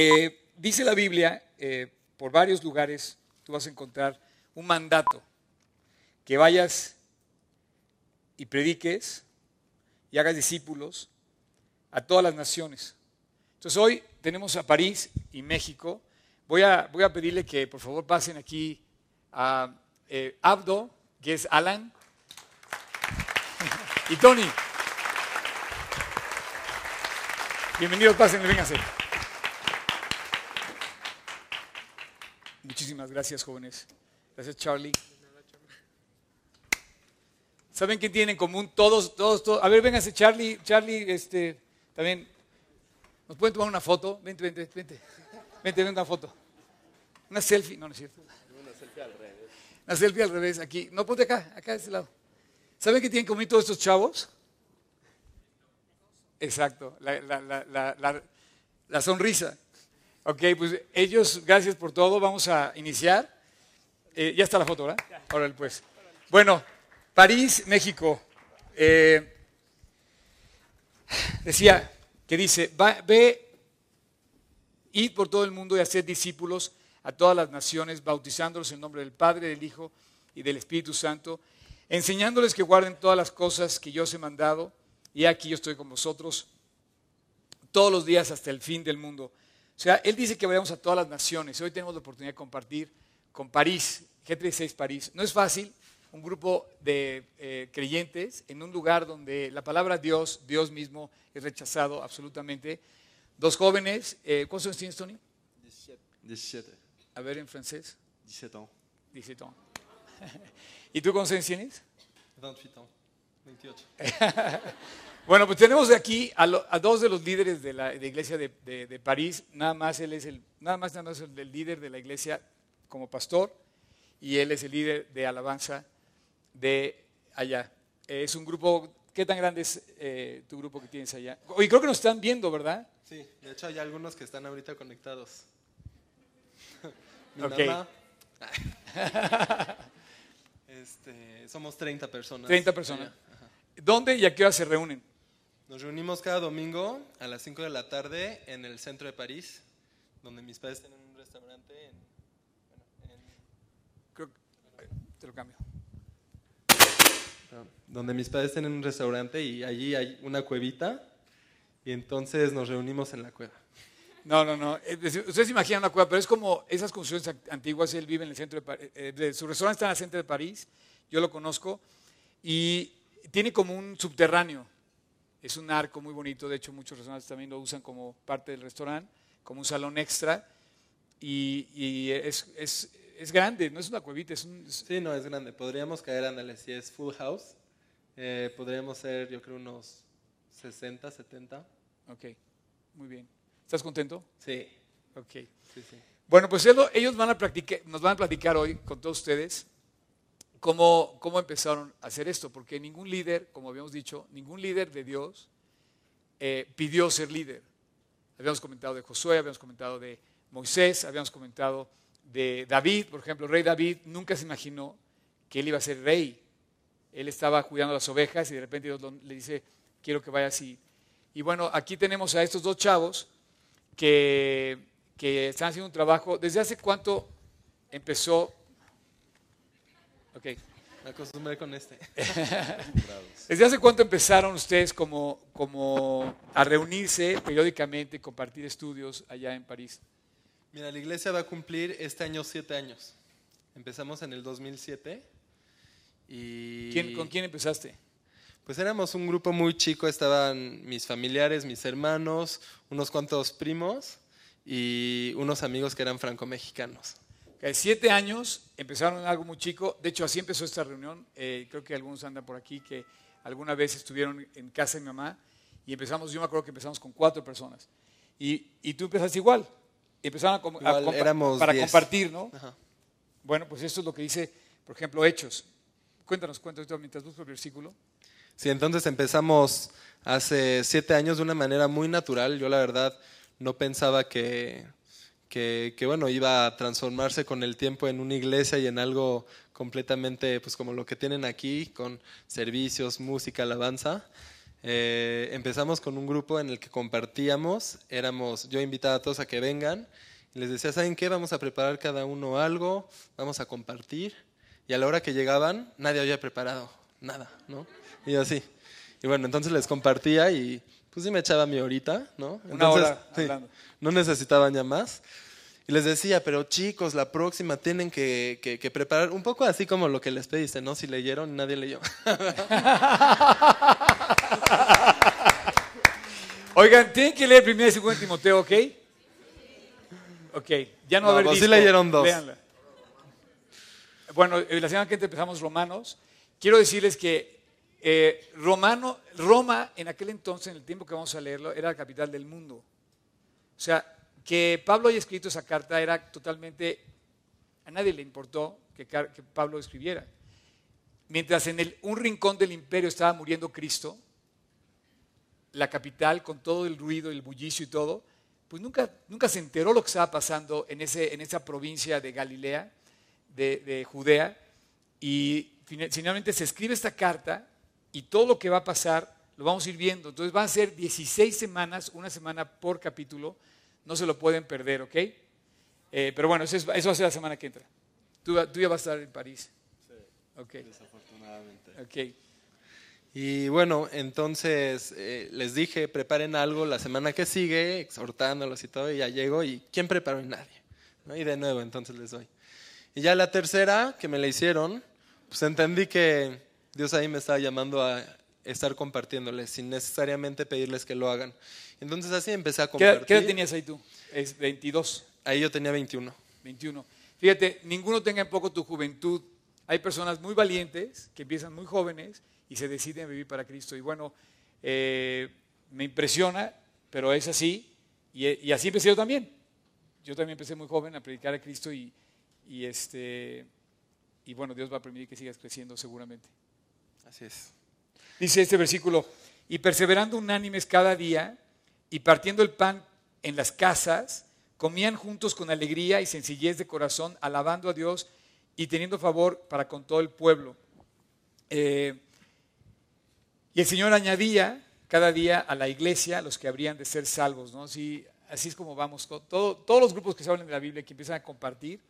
Eh, dice la Biblia, eh, por varios lugares tú vas a encontrar un mandato, que vayas y prediques y hagas discípulos a todas las naciones. Entonces hoy tenemos a París y México. Voy a, voy a pedirle que por favor pasen aquí a eh, Abdo, que es Alan, y Tony. Bienvenidos, pasen, vénganse. Muchísimas gracias, jóvenes. Gracias, Charlie. ¿Saben qué tienen en común todos, todos, todos? A ver, vénganse, Charlie, Charlie, este, también. ¿Nos pueden tomar una foto? Vente, vente, vente. Vente, vente una foto. Una selfie, no, no es cierto. Una selfie al revés. Una selfie al revés, aquí. No, ponte acá, acá de este lado. ¿Saben qué tienen en común todos estos chavos? Exacto, la, la, la, la, la sonrisa. Ok, pues ellos, gracias por todo. Vamos a iniciar. Eh, ya está la foto, ¿verdad? Ahora pues. Bueno, París, México. Eh, decía, que dice, va, ve, id por todo el mundo y hacer discípulos a todas las naciones, bautizándolos en nombre del Padre, del Hijo y del Espíritu Santo, enseñándoles que guarden todas las cosas que yo os he mandado, y aquí yo estoy con vosotros todos los días hasta el fin del mundo. O sea, él dice que vayamos a todas las naciones. Hoy tenemos la oportunidad de compartir con París, G36 París. No es fácil, un grupo de eh, creyentes en un lugar donde la palabra Dios, Dios mismo, es rechazado absolutamente. Dos jóvenes, eh, ¿cuántos años tienes, Tony? 17. 17. A ver, en francés. 17 ans. 17 años. ¿Y tú cuántos años tienes? 28 ans. 28. bueno, pues tenemos aquí a, lo, a, dos de los líderes de la de iglesia de, de, de, París. Nada más él es el, nada más, nada más el, el líder de la iglesia como pastor y él es el líder de alabanza de allá. Es un grupo, ¿qué tan grande es eh, tu grupo que tienes allá? Oye, creo que nos están viendo, ¿verdad? Sí, de hecho hay algunos que están ahorita conectados. Mi Ok. mamá. Este, somos 30 personas. 30 personas. ¿Dónde y a qué hora se reúnen? Nos reunimos cada domingo a las 5 de la tarde en el centro de París, donde mis padres tienen un restaurante en, en- Creo te lo cambio. donde mis padres tienen un restaurante y allí hay una cuevita y entonces nos reunimos en la cueva. No, no, no. Decir, Ustedes imaginan una cueva, pero es como esas construcciones antiguas. Él vive en el centro de París. su restaurante está en el centro de París. Yo lo conozco. Y tiene como un subterráneo. Es un arco muy bonito. De hecho, muchos restaurantes también lo usan como parte del restaurante, como un salón extra. Y, y es, es, es grande, no es una cuevita, es un. es- Sí, no, es grande. Podríamos caer, ándale, si es full house, eh, podríamos ser, yo creo, unos 60, 70. Ok, muy bien. ¿Estás contento? Sí, Ok. sí, sí. Bueno, pues ellos van a practicar, nos van a platicar hoy con todos ustedes cómo, cómo empezaron a hacer esto, porque ningún líder, como habíamos dicho, ningún líder de Dios eh, pidió ser líder. Habíamos comentado de Josué, habíamos comentado de Moisés, habíamos comentado de David, por ejemplo, el rey David nunca se imaginó que él iba a ser rey. Él estaba cuidando las ovejas y de repente Dios le dice, quiero que vayas y... Y bueno, aquí tenemos a estos dos chavos que, que están haciendo un trabajo. ¿Desde hace cuánto empezó? Ok. Me acostumbré con este. ¿Desde hace cuánto empezaron ustedes como, como a reunirse periódicamente, compartir estudios allá en París? Mira, la iglesia va a cumplir este año siete años. Empezamos en el 2007 y... ¿Quién- ¿Con quién empezaste? Pues éramos un grupo muy chico, estaban mis familiares, mis hermanos, unos cuantos primos y unos amigos que eran franco-mexicanos. Ok, siete años, empezaron algo muy chico. De hecho, así empezó esta reunión. Eh, creo que algunos andan por aquí que alguna vez estuvieron en casa de mi mamá y empezamos, yo me acuerdo que empezamos con cuatro personas. Y, y tú empezaste igual. Empezaron a, a Igual, para diez. compartir, ¿no? Ajá. Bueno, pues esto es lo que dice, por ejemplo, Hechos. Cuéntanos, cuéntanos mientras busco el versículo. Sí, entonces empezamos hace siete años de una manera muy natural. Yo la verdad no pensaba que, que, bueno, iba a transformarse con el tiempo en una iglesia y en algo completamente, pues como lo que tienen aquí, con servicios, música, alabanza. eh, empezamos con un grupo en el que compartíamos, éramos, yo invitaba a todos a que vengan, y les decía, ¿saben qué? Vamos a preparar cada uno algo, vamos a compartir, y a la hora que llegaban, nadie había preparado nada, ¿no? Y así. Y bueno, entonces les compartía y pues sí me echaba mi horita, ¿no? Entonces, Una hora sí, no necesitaban ya más. Y les decía, pero chicos, la próxima tienen que, que- que preparar un poco así como lo que les pediste, ¿no? Si leyeron, nadie leyó. Oigan, tienen que leer 1 y 2 Timoteo, ¿ok? Ok, ya no, haber pues sí leyeron dos. léanla. Bueno, eh, la semana que empezamos Romanos. Quiero decirles que eh, Romano, Roma en aquel entonces, en el tiempo que vamos a leerlo, era la capital del mundo. O sea, que Pablo haya escrito esa carta era totalmente... A nadie le importó que, Pablo escribiera. Mientras en el- un rincón del imperio estaba muriendo Cristo, la capital con todo el ruido, el bullicio y todo, pues nunca, nunca se enteró lo que estaba pasando en, ese, en esa provincia de Galilea, de, de Judea, y fina- finalmente se escribe esta carta y todo lo que va a pasar lo vamos a ir viendo. Entonces van a ser 16 semanas, una semana por capítulo, no se lo pueden perder, ¿ok? Eh, pero bueno, eso, es- eso va a ser la semana que entra. Tú, tú ya vas a estar en París. Ok, Desafortunadamente. ok. Y bueno, entonces eh, les dije, preparen algo la semana que sigue, exhortándolos y todo, y ya llego, y ¿quién preparó? Y nadie. ¿no? Y de nuevo, entonces les doy. Y ya la tercera, que me la hicieron, pues entendí que Dios ahí me estaba llamando a estar compartiéndoles, sin necesariamente pedirles que lo hagan. Entonces así empecé a ¿Qué, compartir. qué edad tenías ahí tú? Es 22. Ahí yo tenía 21. 21. Fíjate, ninguno tenga en poco tu juventud. Hay personas muy valientes que empiezan muy jóvenes y se deciden a vivir para Cristo. Y bueno, eh, me impresiona, pero es así. Y, y así empecé yo también. Yo también empecé muy joven a predicar a Cristo y, y este, y bueno, Dios va a permitir que sigas creciendo seguramente. Así es. Dice este versículo, y perseverando unánimes cada día y partiendo el pan en las casas, comían juntos con alegría y sencillez de corazón, alabando a Dios y teniendo favor para con todo el pueblo. Eh, y el Señor añadía cada día a la iglesia los que habrían de ser salvos. ¿no? Así, es como vamos. todo- todos los grupos que se hablan de la Biblia, que empiezan a compartir,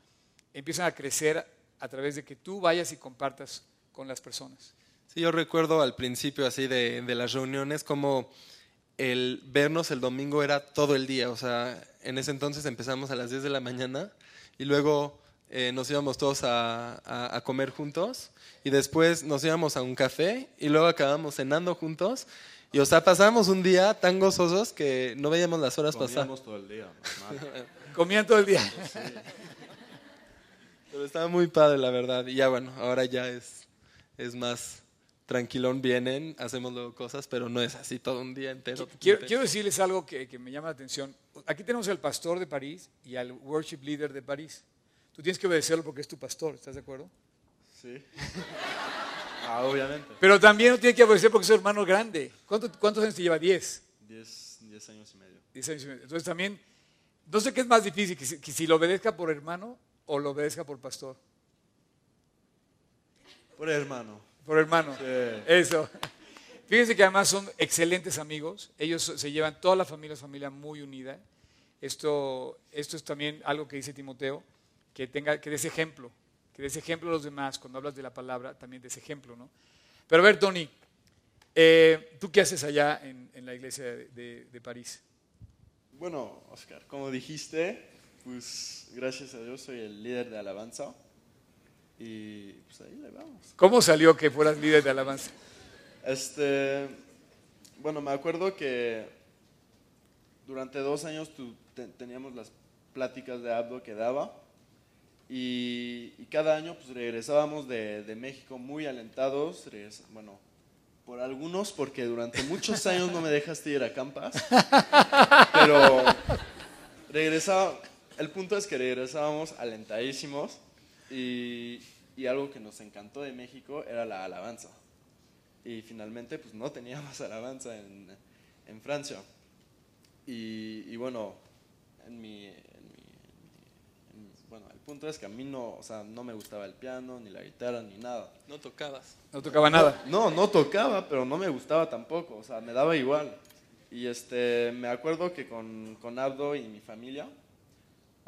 empiezan a crecer a través de que tú vayas y compartas con las personas. Sí, yo recuerdo al principio así de, de las reuniones como el vernos el domingo era todo el día. O sea, en ese entonces empezamos a las 10 de la mañana y luego eh, nos íbamos todos a, a- a comer juntos y después nos íbamos a un café y luego acabamos cenando juntos. Y o sea, pasamos un día tan gozosos que no veíamos las horas pasar. Comíamos todo el día. Comían todo el día. Pero estaba muy padre, la verdad. Y ya bueno, ahora ya es, es más tranquilón, vienen, hacemos luego cosas, pero no es así todo un día entero. Quiero, quiero decirles algo que, que me llama la atención. Aquí tenemos al pastor de París y al worship leader de París. Tú tienes que obedecerlo porque es tu pastor, ¿estás de acuerdo? Sí. Ah, obviamente. Pero también no tiene que obedecer porque es su hermano grande. ¿Cuánto- ¿Cuántos años te lleva? Diez. Diez, diez años y medio. Diez años y medio. Entonces también, no sé qué es más difícil, que si, que si lo obedezca por hermano o lo obedezca por pastor. Por hermano. Por hermano. Sí. Eso. Fíjense que además son excelentes amigos. Ellos se llevan, toda la familia es familia muy unida. Esto, esto es también algo que dice Timoteo, que tenga, que des ejemplo, que des ejemplo a los demás. Cuando hablas de la palabra, también des ejemplo, ¿no? Pero a ver, Tony, eh, ¿tú qué haces allá en, en la iglesia de, de- de París? Bueno, Oscar, como dijiste, pues gracias a Dios soy el líder de alabanza. Y pues ahí le vamos. ¿Cómo salió que fueras líder de alabanza? Este, bueno, me acuerdo que durante dos años tu- te- teníamos las pláticas de Abdo que daba y, y cada año pues regresábamos de, de México muy alentados, regresa- bueno, por algunos porque durante muchos años no me dejaste ir a Campas, pero regresaba, el punto es que regresábamos alentadísimos y, y algo que nos encantó de México era la alabanza y finalmente pues no teníamos alabanza en, en Francia. Y, y bueno, en mi, en mi- en mi- bueno, el punto es que a mí no, o sea, no me gustaba el piano, ni la guitarra, ni nada. No tocabas. No tocaba nada. No, no tocaba, pero no me gustaba tampoco, o sea, me daba igual. Y este, me acuerdo que con, con Abdo y mi familia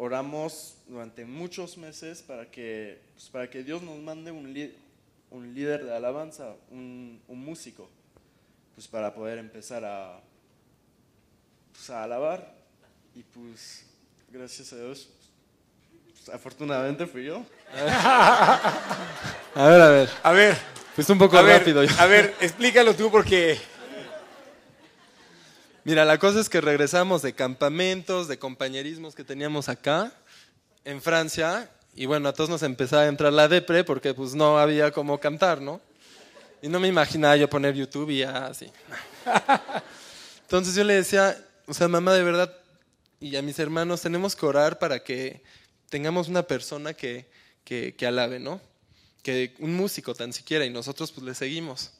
oramos durante muchos meses para que, pues, para que Dios nos mande un, un líder de alabanza, un, un músico, pues para poder empezar a, pues, a alabar. Y pues, gracias a Dios, pues, afortunadamente fui yo. A ver, a ver. A ver, Fuiste un poco a ver, rápido. a ver, explícalo tú porque Mira, la cosa es que regresamos de campamentos, de compañerismos que teníamos acá, en Francia, y bueno, a todos nos empezaba a entrar la depre porque pues no había cómo cantar, ¿no? Y no me imaginaba yo poner YouTube y ya así. Entonces yo le decía, o sea, mamá, de verdad, y a mis hermanos, tenemos que orar para que tengamos una persona que, que, que alabe, ¿no? Que un músico tan siquiera, y nosotros pues le seguimos.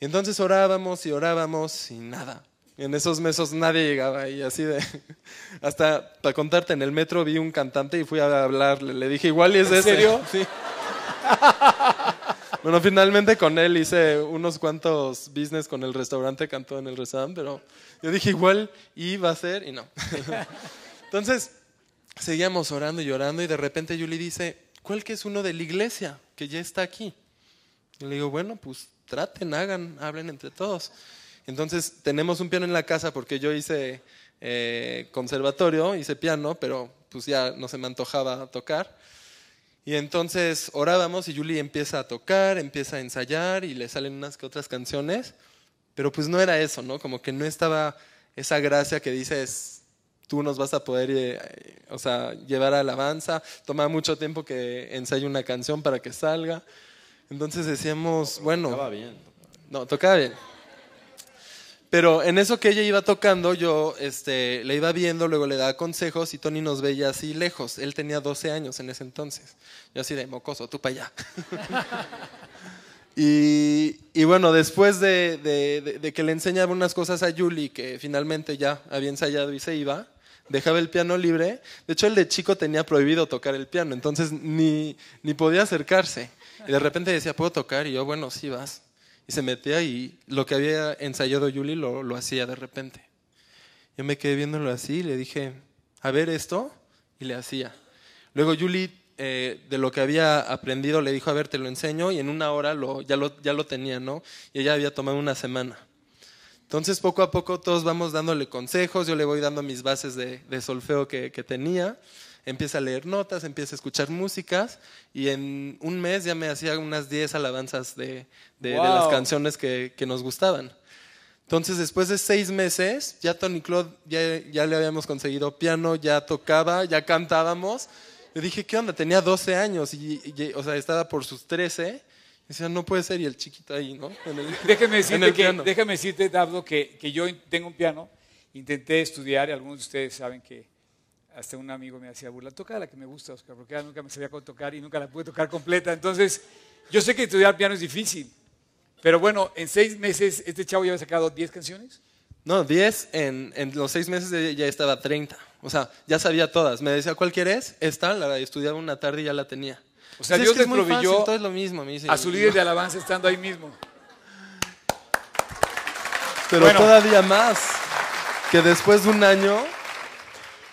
Y entonces orábamos y orábamos y nada. En esos meses nadie llegaba y así de... Hasta para contarte, en el metro vi un cantante y fui a hablarle. Le dije, igual y es ¿En ese". serio? Sí. Bueno, finalmente con él hice unos cuantos business con el restaurante, cantó en el restaurante, pero yo dije, igual iba a ser y no. Entonces, seguíamos orando y orando y de repente Yuli dice, ¿cuál que es uno de la iglesia que ya está aquí? Y le digo, bueno, pues traten, hagan, hablen entre todos. Entonces tenemos un piano en la casa porque yo hice eh, conservatorio, hice piano, pero pues ya no se me antojaba tocar. Y entonces orábamos y Julie empieza a tocar, empieza a ensayar y le salen unas que otras canciones, pero pues no era eso, ¿no? Como que no estaba esa gracia que dices, tú nos vas a poder eh, o sea, llevar a alabanza, toma mucho tiempo que ensaye una canción para que salga. Entonces decíamos, bueno, Estaba bien. no, tocaba bien. Pero en eso que ella iba tocando, yo este, le iba viendo, luego le daba consejos y Tony nos veía así lejos. Él tenía 12 años en ese entonces. Yo así de mocoso, tú para allá. y, y bueno, después de, de- de- de que le enseñaba unas cosas a Julie, que finalmente ya había ensayado y se iba, dejaba el piano libre. De hecho, el de chico tenía prohibido tocar el piano, entonces ni, ni podía acercarse. Y de repente decía, ¿puedo tocar? Y yo, bueno, sí vas. Y se metía y lo que había ensayado Julie lo, lo hacía de repente. Yo me quedé viéndolo así y le dije, a ver esto, y le hacía. Luego Julie, eh, de lo que había aprendido, le dijo, a ver, te lo enseño, y en una hora lo, ya, lo, ya lo tenía, ¿no? Y ella había tomado una semana. Entonces, poco a poco todos vamos dándole consejos, yo le voy dando mis bases de, solfeo que tenía, empieza a leer notas, empieza a escuchar músicas, y en un mes ya me hacía unas 10 alabanzas de, de- de las Wow. canciones que, que nos gustaban. Entonces, después de seis meses, ya Tony Claude, ya, ya le habíamos conseguido piano, ya tocaba, ya cantábamos. Le dije, ¿qué onda? Tenía 12 años, y, y- o sea, estaba por sus 13. Y decía, no puede ser, y el chiquito ahí, ¿no? En el- déjeme en decirte, que, déjame decirte, Dabdo, que, que yo tengo un piano, intenté estudiar, y algunos de ustedes saben que hasta un amigo me hacía burla, toca la que me gusta, Oscar, porque nunca me sabía cómo tocar y nunca la pude tocar completa. Entonces, yo sé que estudiar piano es difícil, pero bueno, en seis meses este chavo ya había sacado 10 canciones. No, 10, en, en los seis meses ya estaba 30. O sea, ya sabía todas. Me decía, ¿cuál quieres? Esta, la estudiaba una tarde y ya la tenía. O sea, Dios les proveyó fácil, todo es lo mismo. me dice. a su líder de alabanza estando ahí mismo. Pero Bueno. todavía más, que después de un año,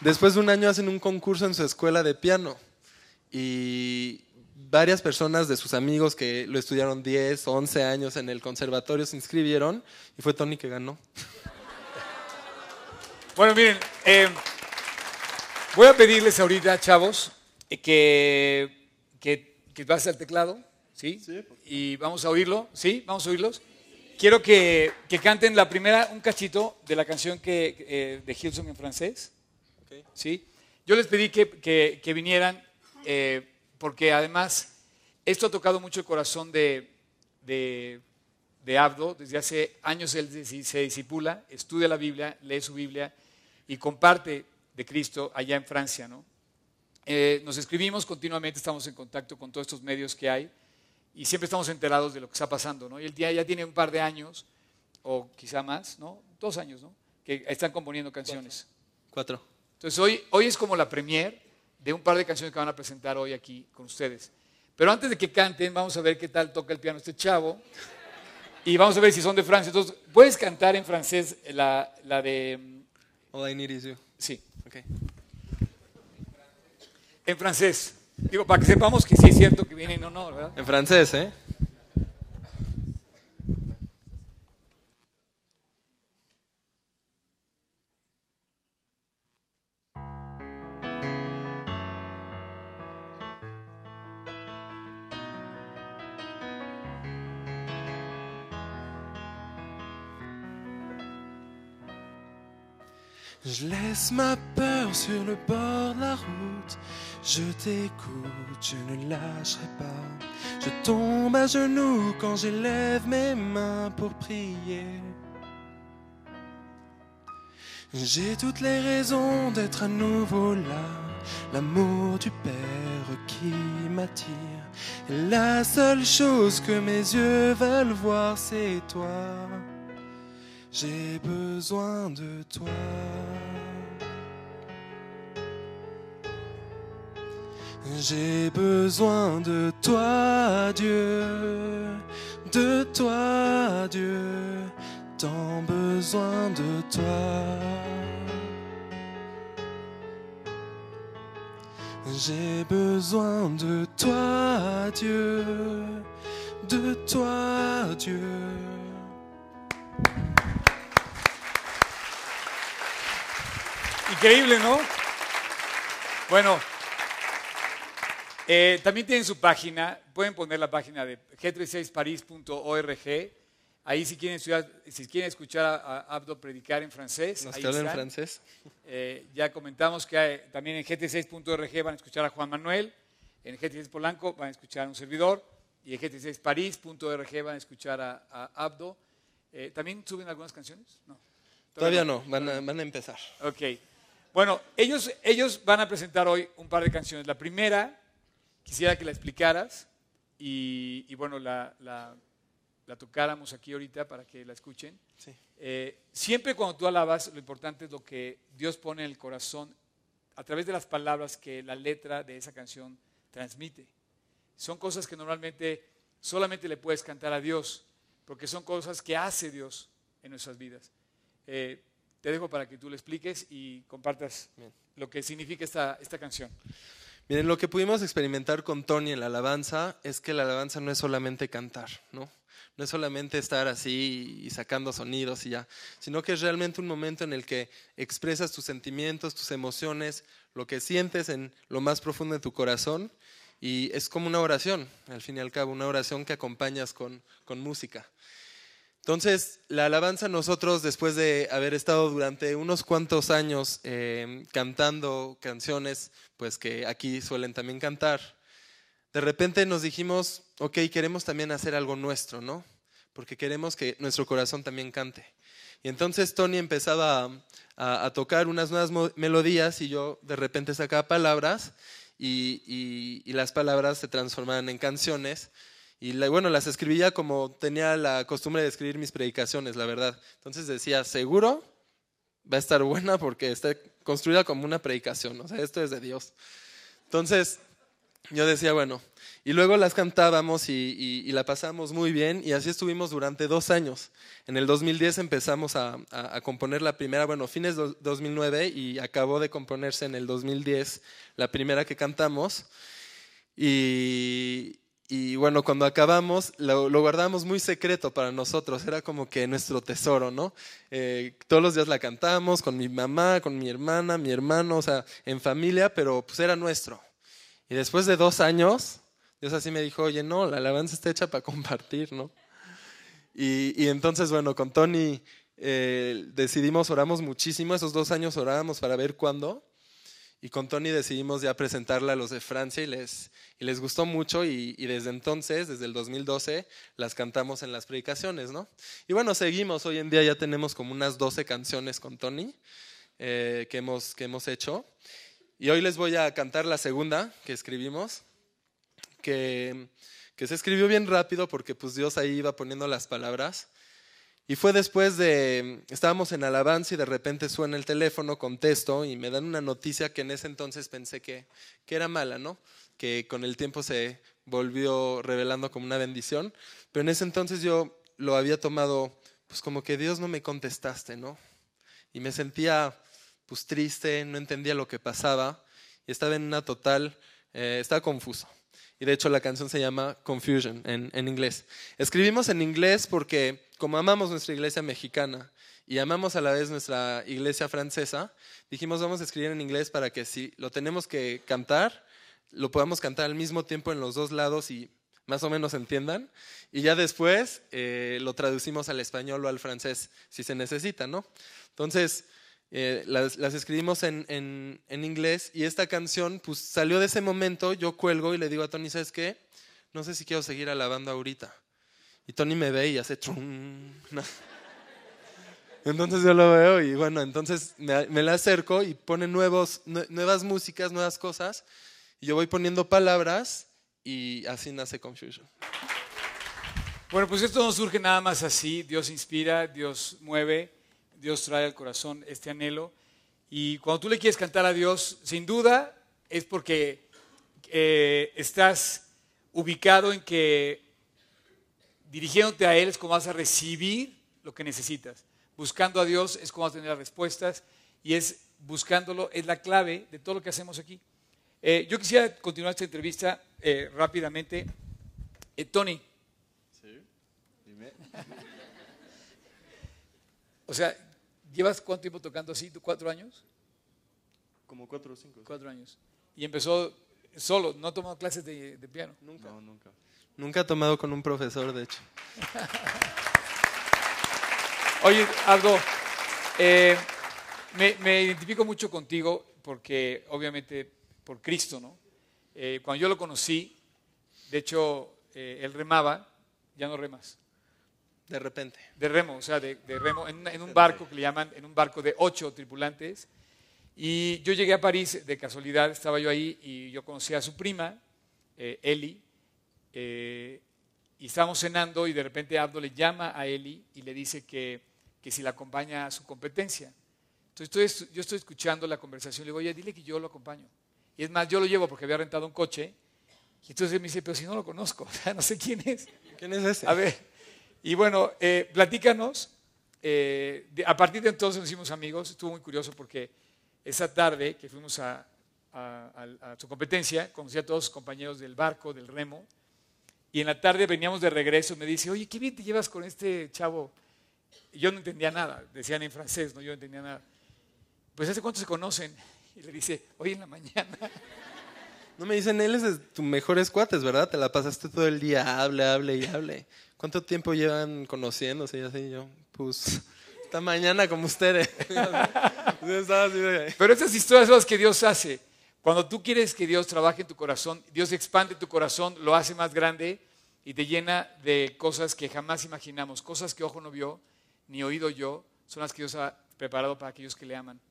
después de un año hacen un concurso en su escuela de piano y varias personas de sus amigos que lo estudiaron 10, 11 años en el conservatorio se inscribieron y fue Tony que ganó. Bueno, miren, eh, voy a pedirles ahorita, chavos, eh, que, que, que vas al teclado, ¿sí? Y vamos a oírlo, ¿sí? Vamos a oírlos. Quiero que, que canten la primera, un cachito de la canción que, eh, de Hilson en francés, ¿sí? Yo les pedí que, que- que vinieran eh, porque además esto ha tocado mucho el corazón de, de, de Abdo. Desde hace años él se, se disipula, estudia la Biblia, lee su Biblia y comparte de Cristo allá en Francia. ¿no? Eh, nos escribimos continuamente, estamos en contacto con todos estos medios que hay y siempre estamos enterados de lo que está pasando. ¿no? Y él ya, ya tiene un par de años, o quizá más, ¿no? dos años, ¿no? que están componiendo canciones. Cuatro. Entonces hoy, hoy es como la premier de un par de canciones que van a presentar hoy aquí con ustedes. Pero antes de que canten, vamos a ver qué tal toca el piano este chavo. Y vamos a ver si son de Francia. Entonces, ¿puedes cantar en francés la, la de... All I need is you. Sí, Okay. en francés. Digo, para que sepamos que sí es cierto que viene en honor, ¿verdad? En francés, ¿eh? Je laisse ma peur sur le bord de la route. Je t'écoute, je ne lâcherai pas. Je tombe à genoux quand j'élève mes mains pour prier. J'ai toutes les raisons d'être à nouveau là. L'amour du Père qui m'attire. La seule chose que mes yeux veulent voir, c'est toi. J'ai besoin de toi. J'ai besoin de toi, Dieu, de toi, Dieu, tant besoin de toi. J'ai besoin de toi, Dieu, de toi, Dieu. Increíble, ¿no? Bueno, eh, también tienen su página, pueden poner la página de g36paris.org. Ahí si quieren, estudiar- si quieren escuchar a, Abdo predicar en francés, ¿Nos ahí en francés? Eh, ya comentamos que hay- también en gt6.org van a escuchar a Juan Manuel, en GT6 Polanco van a escuchar a un servidor y en GT6paris.org van a escuchar a, a Abdo. Eh, ¿También suben algunas canciones? No. Todavía no, van a, van a empezar. Ok. Bueno, ellos, ellos van a presentar hoy un par de canciones. La primera, quisiera que la explicaras y, y bueno, la, la- la tocáramos aquí ahorita para que la escuchen. Sí. Eh, siempre cuando tú alabas, lo importante es lo que Dios pone en el corazón a través de las palabras que la letra de esa canción transmite. Son cosas que normalmente solamente le puedes cantar a Dios, porque son cosas que hace Dios en nuestras vidas. Eh, te dejo para que tú le expliques y compartas Bien. lo que significa esta, esta canción. Miren, lo que pudimos experimentar con Tony en la alabanza es que la alabanza no es solamente cantar, ¿no? No es solamente estar así y sacando sonidos y ya, sino que es realmente un momento en el que expresas tus sentimientos, tus emociones, lo que sientes en lo más profundo de tu corazón y es como una oración, al fin y al cabo, una oración que acompañas con, con música. Entonces, la alabanza nosotros, después de haber estado durante unos cuantos años eh, cantando canciones, pues que aquí suelen también cantar, de repente nos dijimos, ok, queremos también hacer algo nuestro, ¿no? Porque queremos que nuestro corazón también cante. Y entonces Tony empezaba a, tocar unas nuevas melodías y yo de repente sacaba palabras y las palabras se transformaban en canciones. Y la- bueno, las escribía como tenía la costumbre de escribir mis predicaciones, la verdad. Entonces decía, seguro va a estar buena porque está construida como una predicación, o sea, esto es de Dios. Entonces, yo decía, bueno, y luego las cantábamos y, y- la pasamos muy bien y así estuvimos durante dos años. En el 2010 empezamos a, a- a componer la primera, bueno, fines de 2009 y acabó de componerse en el 2010 la primera que cantamos. Y, y bueno, cuando acabamos, lo, guardamos muy secreto para nosotros, era como que nuestro tesoro, ¿no? Eh, todos los días la cantamos con mi mamá, con mi hermana, mi hermano, o sea, en familia, pero pues era nuestro. Y después de dos años, Dios así me dijo, oye, no, la alabanza está hecha para compartir, ¿no? Y, y entonces, bueno, con Tony eh, decidimos, oramos muchísimo, esos dos años orábamos para ver cuándo. Y con Tony decidimos ya presentarla a los de Francia y les, y les gustó mucho y, y desde entonces, desde el 2012, las cantamos en las predicaciones, ¿no? Y bueno, seguimos, hoy en día ya tenemos como unas 12 canciones con Tony eh, que, hemos, que hemos hecho. Y hoy les voy a cantar la segunda que escribimos, que, que se escribió bien rápido porque pues Dios ahí iba poniendo las palabras. Y fue después de, estábamos en alabanza y de repente suena el teléfono, contesto y me dan una noticia que en ese entonces pensé que, que era mala, ¿no? Que con el tiempo se volvió revelando como una bendición. Pero en ese entonces yo lo había tomado, pues como que Dios no me contestaste, ¿no? Y me sentía pues triste, no entendía lo que pasaba y estaba en una total, eh, estaba confuso. Y de hecho la canción se llama Confusion en, en inglés. Escribimos en inglés porque como amamos nuestra iglesia mexicana y amamos a la vez nuestra iglesia francesa, dijimos vamos a escribir en inglés para que si lo tenemos que cantar, lo podamos cantar al mismo tiempo en los dos lados y más o menos entiendan. Y ya después eh, lo traducimos al español o al francés si se necesita, ¿no? Entonces, eh, las, escribimos en, en, inglés y esta canción pues salió de ese momento, yo cuelgo y le digo a Tony, ¿sabes qué? No sé si quiero seguir alabando ahorita. Y Tony me ve y hace Entonces yo lo veo y bueno, entonces me, me la acerco y pone nuevos, nuevas músicas, nuevas cosas. Y yo voy poniendo palabras y así nace Confusion. Bueno, pues esto no surge nada más así. Dios inspira, Dios mueve. Dios trae al corazón este anhelo. Y cuando tú le quieres cantar a Dios, sin duda es porque eh, estás ubicado en que dirigiéndote a Él es como vas a recibir lo que necesitas. Buscando a Dios es como vas a tener las respuestas y es buscándolo, es la clave de todo lo que hacemos aquí. Eh, yo quisiera continuar esta entrevista eh, rápidamente. Tony. Sí, dime. o sea, ¿Llevas cuánto tiempo tocando así? ¿Cuatro años? Como cuatro o cinco. Cuatro años. Y empezó solo, no ha tomado clases de, piano. Nunca. No, nunca. Nunca ha tomado con un profesor, de hecho. Oye, algo, eh, me, identifico mucho contigo porque obviamente por Cristo, ¿no? Eh, cuando yo lo conocí, de hecho, eh, él remaba, ya no remas. De repente. De remo, o sea, de, remo, en, un barco que le llaman, en un barco de ocho tripulantes. Y yo llegué a París de casualidad, estaba yo ahí y yo conocí a su prima, eh, Eli, eh, y estábamos cenando y de repente Abdo le llama a Eli y le dice que, que si la acompaña a su competencia. Entonces yo estoy escuchando la conversación, le digo, oye, dile que yo lo acompaño. Y es más, yo lo llevo porque había rentado un coche. Y entonces me dice, pero si no lo conozco, o sea, no sé quién es. ¿Quién es ese? A ver, y bueno, eh, platícanos. Eh, a partir de entonces nos hicimos amigos. Estuvo muy curioso porque esa tarde que fuimos a, su competencia, conocí a todos sus compañeros del barco, del remo. Y en la tarde veníamos de regreso. Me dice, oye, qué bien te llevas con este chavo. Yo no entendía nada. Decían en francés, ¿no? Yo no entendía nada. Pues ¿hace cuánto se conocen? Y le dice, hoy en la mañana. No me dicen, él es de tus mejores cuates, ¿verdad? Te la pasaste todo el día, hable, hable y hable. ¿Cuánto tiempo llevan conociéndose y así yo? Pues esta mañana como ustedes. Pero esas historias son las que Dios hace. Cuando tú quieres que Dios trabaje en tu corazón, Dios expande tu corazón, lo hace más grande y te llena de cosas que jamás imaginamos, cosas que ojo no vio, ni oído yo, son las que Dios ha preparado para aquellos que le aman.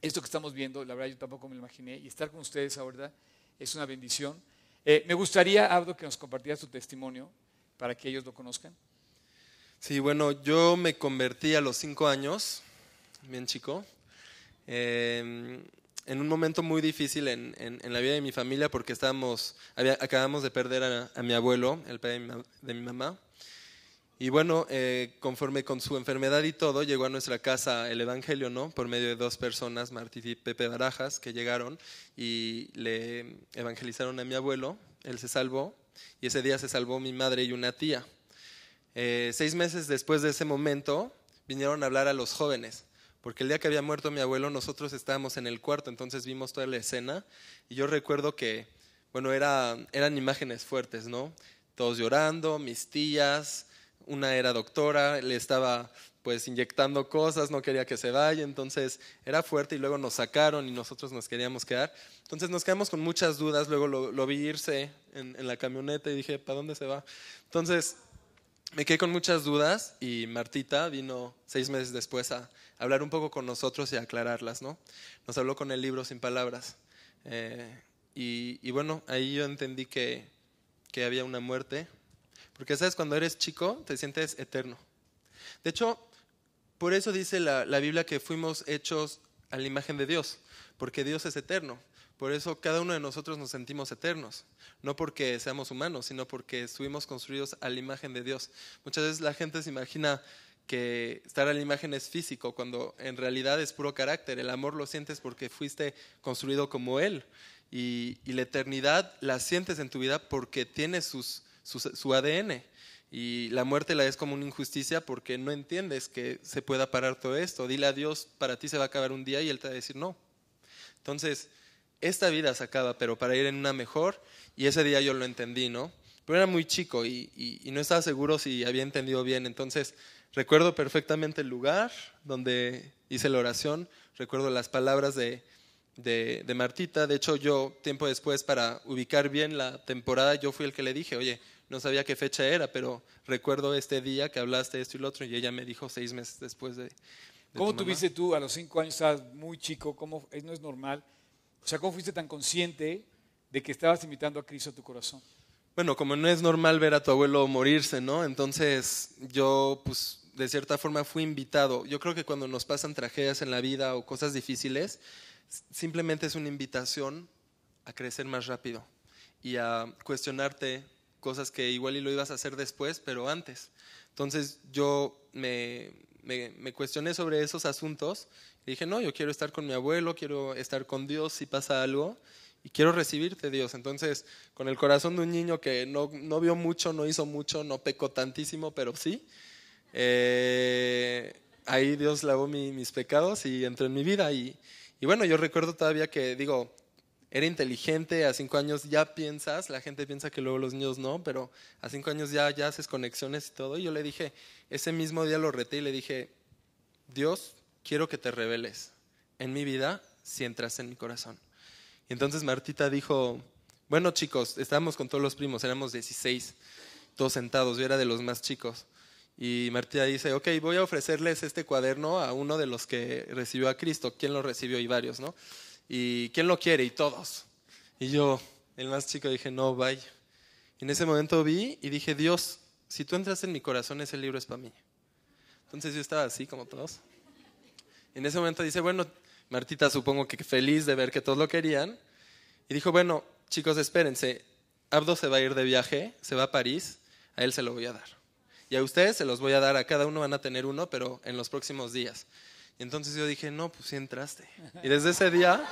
Esto que estamos viendo, la verdad yo tampoco me lo imaginé, y estar con ustedes ahora es una bendición. Eh, me gustaría, Abdo, que nos compartieras tu testimonio para que ellos lo conozcan? Sí, bueno, yo me convertí a los cinco años, bien chico, em, en un momento muy difícil en, la vida de mi familia porque estábamos, acabamos de perder a, mi abuelo, el padre de mi, mamá. Y bueno, eh, conforme con su enfermedad y todo, llegó a nuestra casa el Evangelio, ¿no? Por medio de dos personas, Martí y Pepe Barajas, que llegaron y le evangelizaron a mi abuelo. Él se salvó y ese día se salvó mi madre y una tía. Eh, seis meses después de ese momento vinieron a hablar a los jóvenes, porque el día que había muerto mi abuelo nosotros estábamos en el cuarto, entonces vimos toda la escena y yo recuerdo que, bueno, era, eran imágenes fuertes, ¿no? Todos llorando, mis tías, una era doctora, le estaba pues inyectando cosas, no quería que se vaya, entonces era fuerte y luego nos sacaron y nosotros nos queríamos quedar. Entonces nos quedamos con muchas dudas, luego lo, vi irse en, la camioneta y dije, ¿para dónde se va? Entonces me quedé con muchas dudas y Martita vino seis meses después a hablar un poco con nosotros y aclararlas, ¿no? Nos habló con el libro sin palabras. Eh, y, y, bueno, ahí yo entendí que, que había una muerte, porque sabes, cuando eres chico te sientes eterno De hecho, por eso dice la, la Biblia que fuimos hechos a la imagen de Dios, porque Dios es eterno. Por eso cada uno de nosotros nos sentimos eternos, no porque seamos humanos, sino porque estuvimos construidos a la imagen de Dios. Muchas veces la gente se imagina que estar a la imagen es físico, cuando en realidad es puro carácter. El amor lo sientes porque fuiste construido como Él. Y, la eternidad la sientes en tu vida porque tienes su ADN. Y la muerte la es como una injusticia porque no entiendes que se pueda parar todo esto. Dile a Dios, para ti se va a acabar un día y Él te va a decir no. Entonces, esta vida se acaba, pero para ir en una mejor, y ese día yo lo entendí, ¿no? Pero era muy chico y, no estaba seguro si había entendido bien. Entonces, recuerdo perfectamente el lugar donde hice la oración, recuerdo las palabras de, de, Martita. De hecho, yo, tiempo después, para ubicar bien la temporada, yo fui el que le dije, oye, no sabía qué fecha era, pero recuerdo este día que hablaste esto y lo otro, y ella me dijo seis meses después de... ¿Cómo tuviste tú a los cinco años, estabas muy chico, cómo, no es normal? O sea, ¿cómo fuiste tan consciente de que estabas invitando a Cristo a tu corazón? Bueno, como no es normal ver a tu abuelo morirse, ¿no? Entonces yo, pues, de cierta forma fui invitado. Yo creo que cuando nos pasan tragedias en la vida o cosas difíciles, simplemente es una invitación a crecer más rápido y a cuestionarte cosas que igual y lo ibas a hacer después, pero antes. Entonces yo me, me, cuestioné sobre esos asuntos y dije, no, yo quiero estar con mi abuelo, quiero estar con Dios si pasa algo y quiero recibirte Dios. Entonces, con el corazón de un niño que no, no vio mucho, no hizo mucho, no pecó tantísimo, pero sí, eh, ahí Dios lavó mis pecados y entró en mi vida. Y, y bueno, yo recuerdo todavía que digo, era inteligente, a cinco años ya piensas, la gente piensa que luego los niños no, pero a cinco años ya, ya haces conexiones y todo. Y yo le dije, ese mismo día lo reté y le dije, Dios, quiero que te reveles en mi vida si entras en mi corazón. Y entonces Martita dijo, bueno chicos, estábamos con todos los primos, éramos 16, todos sentados, yo era de los más chicos. Y Martita dice, ok, voy a ofrecerles este cuaderno a uno de los que recibió a Cristo. ¿Quién lo recibió? Y varios, ¿no? ¿Y quién lo quiere? Y todos. Y yo, el más chico, dije, no, vaya. En ese momento vi y dije, Dios, si tú entras en mi corazón, ese libro es para mí. Entonces yo estaba así como todos. En ese momento dice, bueno, Martita supongo que feliz de ver que todos lo querían. Y dijo, bueno, chicos, espérense. Abdo se va a ir de viaje, se va a París, a él se lo voy a dar. Y a ustedes se los voy a dar, a cada uno van a tener uno, pero en los próximos días. Y entonces yo dije, no, pues sí entraste. Y desde ese día,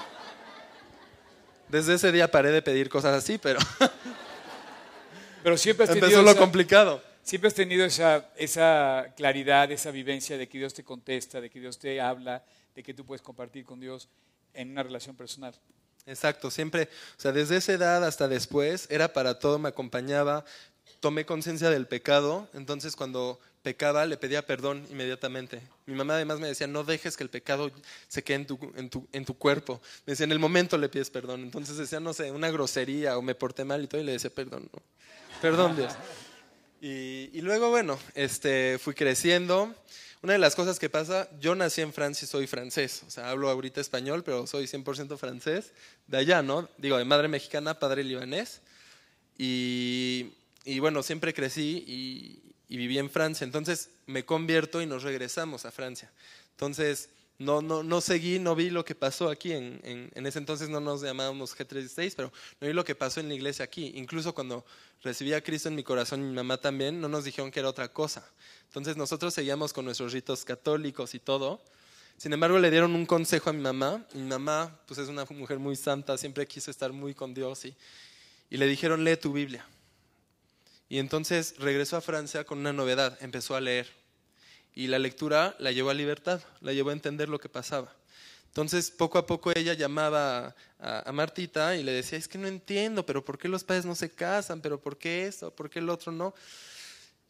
desde ese día paré de pedir cosas así, pero... Pero siempre has tenido Empezó lo complicado. Siempre has tenido esa, esa claridad, esa vivencia de que Dios te contesta, de que Dios te habla, de que tú puedes compartir con Dios en una relación personal. Exacto, siempre, o sea, desde esa edad hasta después, era para todo, me acompañaba, tomé conciencia del pecado, entonces cuando pecaba le pedía perdón inmediatamente. Mi mamá además me decía, no dejes que el pecado se quede en tu, en tu, en tu cuerpo. Me decía, en el momento le pides perdón. Entonces decía, no sé, una grosería o me porté mal y todo, y le decía, perdón, no. perdón Dios. Y, y, luego, bueno, este, fui creciendo. Una de las cosas que pasa, yo nací en Francia y soy francés, o sea, hablo ahorita español, pero soy 100% francés, de allá, ¿no? Digo, de madre mexicana, padre libanés. Y y bueno, siempre crecí y, viví en Francia, entonces me convierto y nos regresamos a Francia. Entonces, no, no, no seguí, no vi lo que pasó aquí. En, en, ese entonces no nos llamábamos G36, pero no vi lo que pasó en la iglesia aquí. Incluso cuando recibí a Cristo en mi corazón y mi mamá también, no nos dijeron que era otra cosa. Entonces nosotros seguíamos con nuestros ritos católicos y todo. Sin embargo, le dieron un consejo a mi mamá. Mi mamá, pues es una mujer muy santa, siempre quiso estar muy con Dios y, y le dijeron, lee tu Biblia. Y entonces regresó a Francia con una novedad, empezó a leer. Y la lectura la llevó a libertad, la llevó a entender lo que pasaba. Entonces, poco a poco ella llamaba a, Martita y le decía, es que no entiendo, pero ¿por qué los padres no se casan? ¿Pero por qué esto? ¿Por qué el otro no?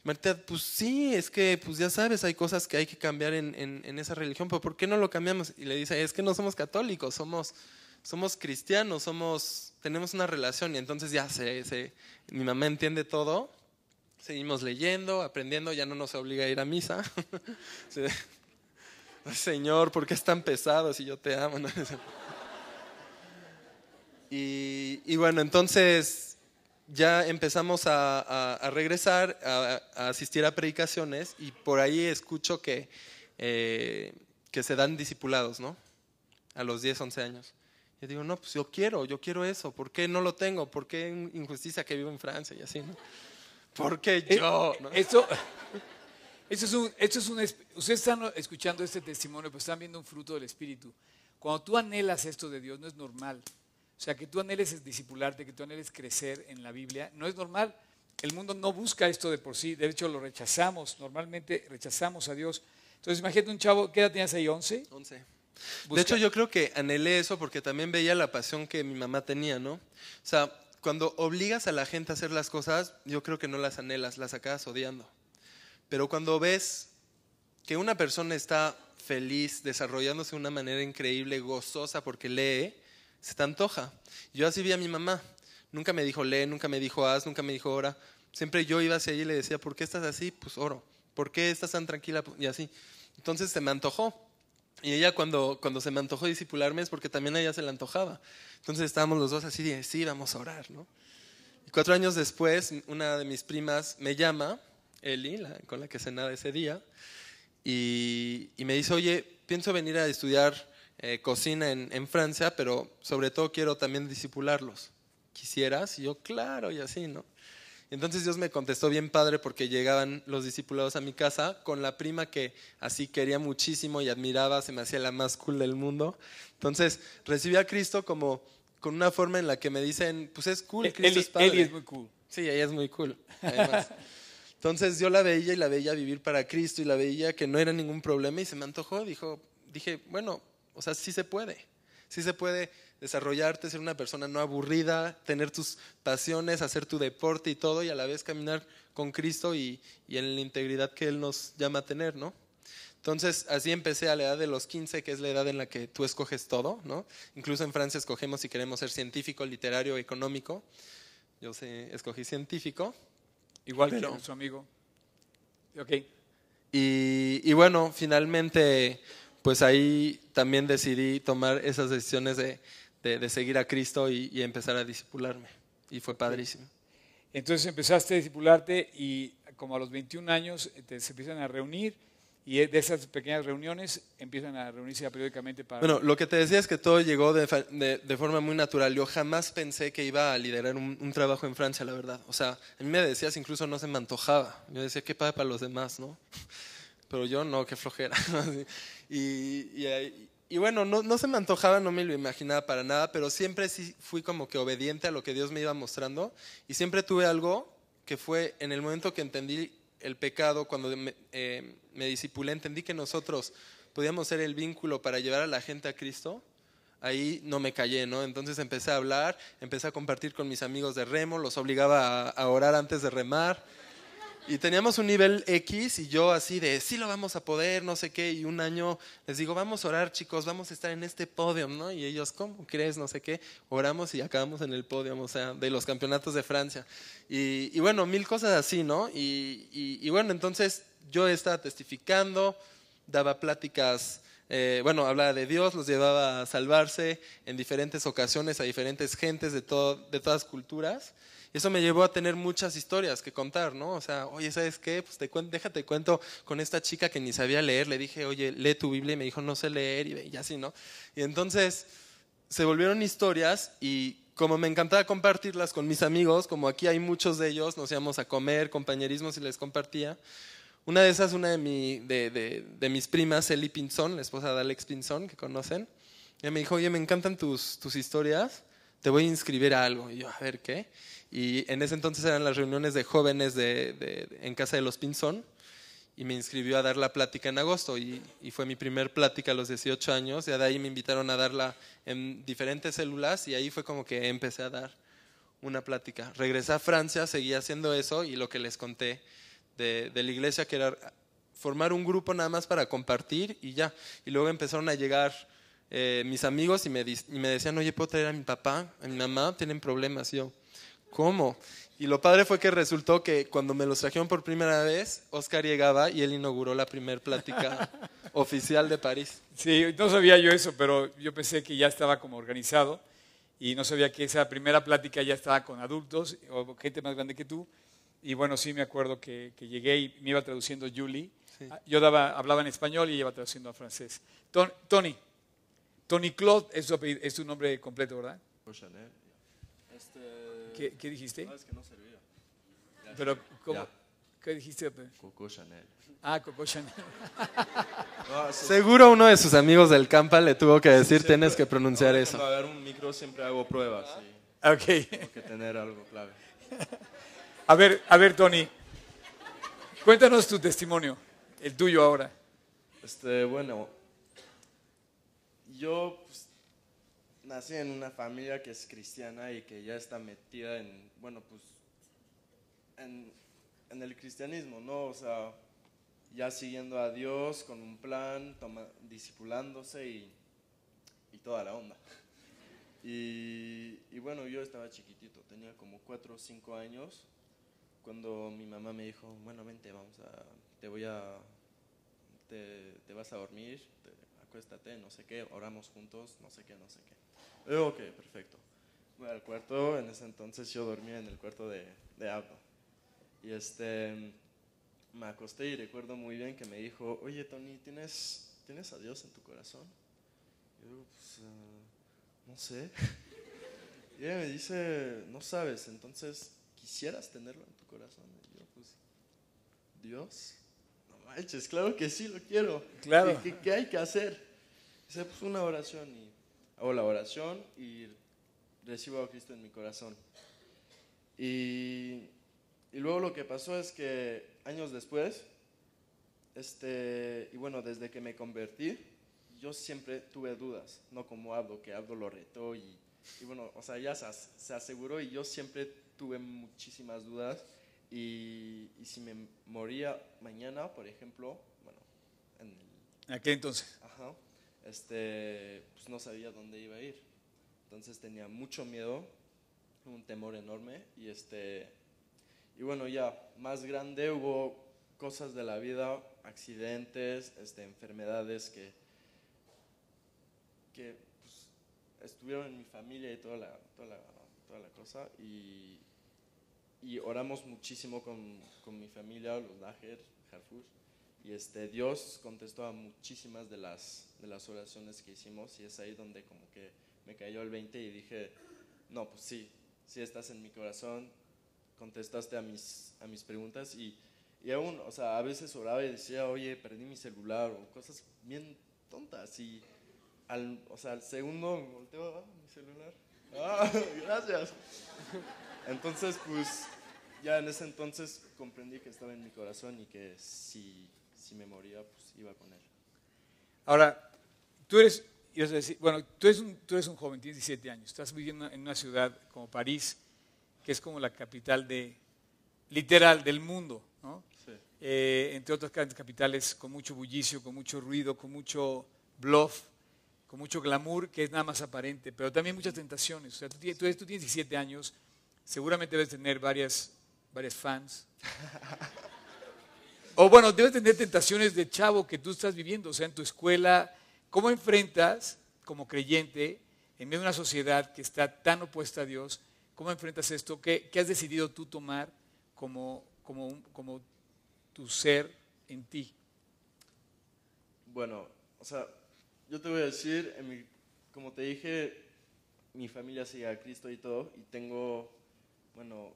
Martita, pues sí, es que, pues ya sabes, hay cosas que hay que cambiar en, en, esa religión, pero ¿por qué no lo cambiamos? Y le dice, es que no somos católicos, somos, somos cristianos, somos, tenemos una relación y entonces ya se, se, mi mamá entiende todo, seguimos leyendo, aprendiendo, ya no nos obliga a ir a misa. Señor, ¿por qué es tan pesado si yo te amo? y, y bueno, entonces ya empezamos a, a, regresar, a, asistir a predicaciones y por ahí escucho que, eh, que se dan discipulados, ¿no? A los 10, 11 años. Yo digo, no, pues yo quiero, yo quiero eso. ¿Por qué no lo tengo? ¿Por qué injusticia que vivo en Francia y así, no? ¿Por qué Eh, yo? ¿no? Esto, esto es un, esto es un, es- ustedes están escuchando este testimonio, pues están viendo un fruto del Espíritu. Cuando tú anhelas esto de Dios, no es normal. O sea, que tú anheles discipularte, que tú anheles crecer en la Biblia, no es normal. El mundo no busca esto de por sí, de hecho lo rechazamos, normalmente rechazamos a Dios. Entonces imagínate un chavo, ¿qué edad tenías ahí? ¿11? 11. De hecho, yo creo que anhelé eso porque también veía la pasión que mi mamá tenía, ¿no? O sea, cuando obligas a la gente a hacer las cosas, yo creo que no las anhelas, las acabas odiando. Pero cuando ves que una persona está feliz, desarrollándose de una manera increíble, gozosa porque lee, se te antoja. Yo así vi a mi mamá. Nunca me dijo lee, nunca me dijo haz, nunca me dijo ora. Siempre yo iba hacia ella y le decía, ¿por qué estás así? Pues oro. ¿Por qué estás tan tranquila? Y así. Entonces se me antojó. Y ella cuando, cuando se me antojó disipularme es porque también a ella se le antojaba. Entonces estábamos los dos así de, sí, vamos a orar, ¿no? Y cuatro años después, una de mis primas me llama, Eli, con la que cenaba ese día, y, y me dice, oye, pienso venir a estudiar eh, cocina en, en Francia, pero sobre todo quiero también disipularlos. ¿Quisieras? Y yo, claro, y así, ¿no? Entonces Dios me contestó bien padre porque llegaban los discipulados a mi casa con la prima que así quería muchísimo y admiraba, se me hacía la más cool del mundo. Entonces recibí a Cristo como con una forma en la que me dicen, pues es cool, Cristo Eli, es padre. Eli es muy cool. Sí, ella es muy cool. además. Entonces yo la veía y la veía vivir para Cristo y la veía que no era ningún problema y se me antojó. Dijo, dije, bueno, o sea, sí se puede. Sí se puede desarrollarte, ser una persona no aburrida, tener tus pasiones, hacer tu deporte y todo y a la vez caminar con Cristo y, y en la integridad que Él nos llama a tener, ¿no? Entonces, así empecé a la edad de los 15, que es la edad en la que tú escoges todo, ¿no? Incluso en Francia escogemos si queremos ser científico, literario, económico. Yo sé, escogí científico. Igual Pero- que nuestro amigo. Ok. Y, y bueno, finalmente, pues ahí también decidí tomar esas decisiones de, de- de seguir a Cristo y, y empezar a disipularme. Y fue padrísimo. Entonces empezaste a discipularte y como a los 21 años eh, te, se empiezan a reunir y de esas pequeñas reuniones empiezan a reunirse periódicamente para... Bueno, lo que te decía es que todo llegó de, de- de forma muy natural. Yo jamás pensé que iba a liderar un, un trabajo en Francia, la verdad. O sea, a mí me decías, incluso no se me antojaba. Yo decía, qué padre para los demás, ¿no? Pero yo no, qué flojera. y, y, y bueno, no, no se me antojaba, no me lo imaginaba para nada, pero siempre sí fui como que obediente a lo que Dios me iba mostrando. Y siempre tuve algo que fue en el momento que entendí el pecado, cuando me, eh, disipulé, entendí que nosotros podíamos ser el vínculo para llevar a la gente a Cristo. Ahí no me callé, ¿no? Entonces empecé a hablar, empecé a compartir con mis amigos de remo, los obligaba a orar antes de remar. Y teníamos un nivel X y yo así de, sí lo vamos a poder, no sé qué. Y un año les digo, vamos a orar chicos, vamos a estar en este podio, ¿no? Y ellos, ¿cómo crees? No sé qué. Oramos y acabamos en el podio, o sea, de los campeonatos de Francia. Y, bueno, mil cosas así, ¿no? Y bueno, entonces yo estaba testificando, daba pláticas, eh, bueno, hablaba de Dios, los llevaba a salvarse en diferentes ocasiones a diferentes gentes de, todo, de todas culturas. Eso me llevó a tener muchas historias que contar, ¿no? O sea, oye, ¿sabes qué? Pues te cuen- déjate cuento con esta chica que ni sabía leer. Le dije, oye, lee tu Biblia y me dijo, no sé leer y, y así, ¿no? Y entonces se volvieron historias y como me encantaba compartirlas con mis amigos, como aquí hay muchos de ellos, nos íbamos a comer, compañerismos y les compartía. Una de esas, una de, mi, de, de- de mis primas, Eli Pinzón, la esposa de Alex Pinzón, que conocen, ella me dijo, oye, me encantan tus, tus historias, te voy a inscribir a algo. Y yo, a ver, ¿qué? Y en ese entonces eran las reuniones de jóvenes de, de- en casa de los Pinzón y me inscribió a dar la plática en agosto y, y fue mi primer plática a los 18 años. Ya de ahí me invitaron a darla en diferentes células y ahí fue como que empecé a dar una plática. Regresé a Francia, seguí haciendo eso y lo que les conté de, la iglesia, que era formar un grupo nada más para compartir y ya. Y luego empezaron a llegar eh, mis amigos y me, y me decían, oye, ¿puedo traer a mi papá, a mi mamá? Tienen problemas. Yo, ¿cómo? Y lo padre fue que resultó que cuando me los trajeron por primera vez, Oscar llegaba y él inauguró la primera plática oficial de París. Sí, no sabía yo eso, pero yo pensé que ya estaba como organizado. y no sabía que esa primera plática ya estaba con adultos o gente más grande que tú. Y bueno, sí me acuerdo que, que llegué y me iba traduciendo Julie. Ah, Yo daba, hablaba en español y iba traduciendo a francés. Ton- Tony, Tony Claude es tu, apellido- es tu nombre completo, ¿verdad? Chanel. Este, ¿Qué, qué dijiste? no, es que no servía. Pero, ¿cómo? Ya. ¿Qué dijiste? Coco Chanel. Ah, Coco Chanel. No, Seguro uno de sus amigos del Campa le tuvo que decir, siempre- tienes que pronunciar eso. Cuando agarro un micro siempre hago pruebas y Ok. tengo que tener algo clave. A ver, a ver, Tony. Cuéntanos tu testimonio, el tuyo ahora. Este, bueno, yo pues, nací en una familia que es cristiana y que ya está metida en, bueno, pues, en, el cristianismo, ¿no? O sea, ya siguiendo a Dios con un plan, toma, discipulándose y, toda la onda. Y, bueno, yo estaba chiquitito, tenía como cuatro o cinco años, cuando mi mamá me dijo, bueno, vente, vamos a, te voy a, te, te vas a dormir, te- acuéstate, no sé qué, oramos juntos, no sé qué, no sé qué. Yo, ok, perfecto. Voy al cuarto, en ese entonces yo dormía en el cuarto de, de Abba. Y este, me acosté y recuerdo muy bien que me dijo, oye Tony, ¿tienes, ¿tienes a Dios en tu corazón? Y yo digo, pues, ah, no sé. Y ella me dice, no sabes, entonces, ¿quisieras tenerlo en tu corazón? Y yo, pues, Dios, no manches, claro que sí lo quiero. Claro. ¿Qué, qué- qué hay que hacer? Dice, pues una oración y hago la oración y recibo a Cristo en mi corazón. Y, y luego lo que pasó es que años después, este, y bueno, desde que me convertí, yo siempre tuve dudas, no como Abdo, que Abdo lo retó y, y bueno, o sea, ya se, se aseguró y yo siempre tuve muchísimas dudas y, y si me moría mañana, por ejemplo, bueno, en el En aquel entonces. Ajá. Este, pues no sabía dónde iba a ir. Entonces tenía mucho miedo, un temor enorme y este y bueno, ya más grande hubo cosas de la vida, accidentes, este enfermedades que que pues, estuvieron en mi familia y toda la, toda la, toda la cosa y y oramos muchísimo con, con mi familia, los Dajer, Harfush, y este, Dios contestó a muchísimas de las, de las oraciones que hicimos y es ahí donde como que me cayó el 20 y dije, no, pues sí, sí estás en mi corazón, contestaste a mis, a mis preguntas y, y aún, o sea, a veces oraba y decía, oye, perdí mi celular o cosas bien tontas y al, o sea, al segundo me volteo, ah, mi celular, ah, gracias. Entonces, pues, ya en ese entonces comprendí que estaba en mi corazón y que si, si me moría, pues iba con él. Ahora, tú eres, bueno, tú eres, un, tú eres un joven, tienes 17 años, estás viviendo en una ciudad como París, que es como la capital de, literal, del mundo, ¿no? Sí. Eh, entre otras grandes capitales con mucho bullicio, con mucho ruido, con mucho bluff, con mucho glamour, que es nada más aparente, pero también muchas tentaciones. O sea, tú, tienes- tú tú tienes 17 años, seguramente debes tener varias, varias fans. O bueno, debes tener tentaciones de chavo que tú estás viviendo, o sea, en tu escuela. ¿Cómo enfrentas, como creyente, en medio de una sociedad que está tan opuesta a Dios, cómo enfrentas esto? ¿Qué, qué has decidido tú tomar como, como, como tu ser en ti? Bueno, o sea, yo te voy a decir, en mi- como te dije, mi familia sigue a Cristo y todo, y tengo, bueno,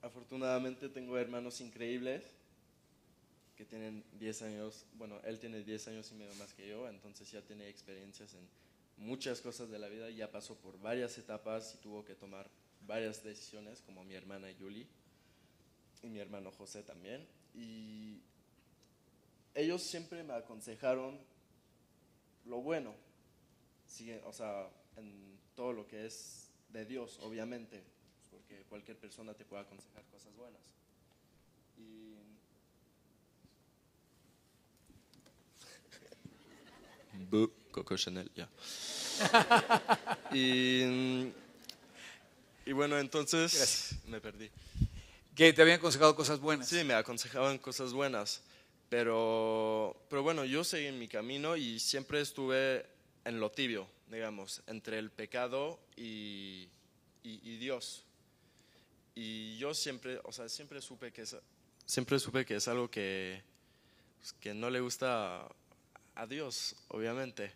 afortunadamente tengo hermanos increíbles que tienen 10 años, bueno, él tiene 10 años y medio más que yo, entonces ya tiene experiencias en muchas cosas de la vida, ya pasó por varias etapas y tuvo que tomar varias decisiones, como mi hermana Yuli y mi hermano José también, y ellos siempre me aconsejaron lo bueno, o sea, en todo lo que es de Dios, obviamente, porque cualquier persona te puede aconsejar cosas buenas. Coco Chanel, ya. y, y bueno, entonces Gracias. me perdí. Que te habían aconsejado cosas buenas. Sí, me aconsejaban cosas buenas, pero, pero bueno, yo seguí en mi camino y siempre estuve en lo tibio, digamos, entre el pecado y, y- y Dios. Y yo siempre, o sea, siempre supe que es, siempre supe que es algo que, pues, que no le gusta a Dios, obviamente.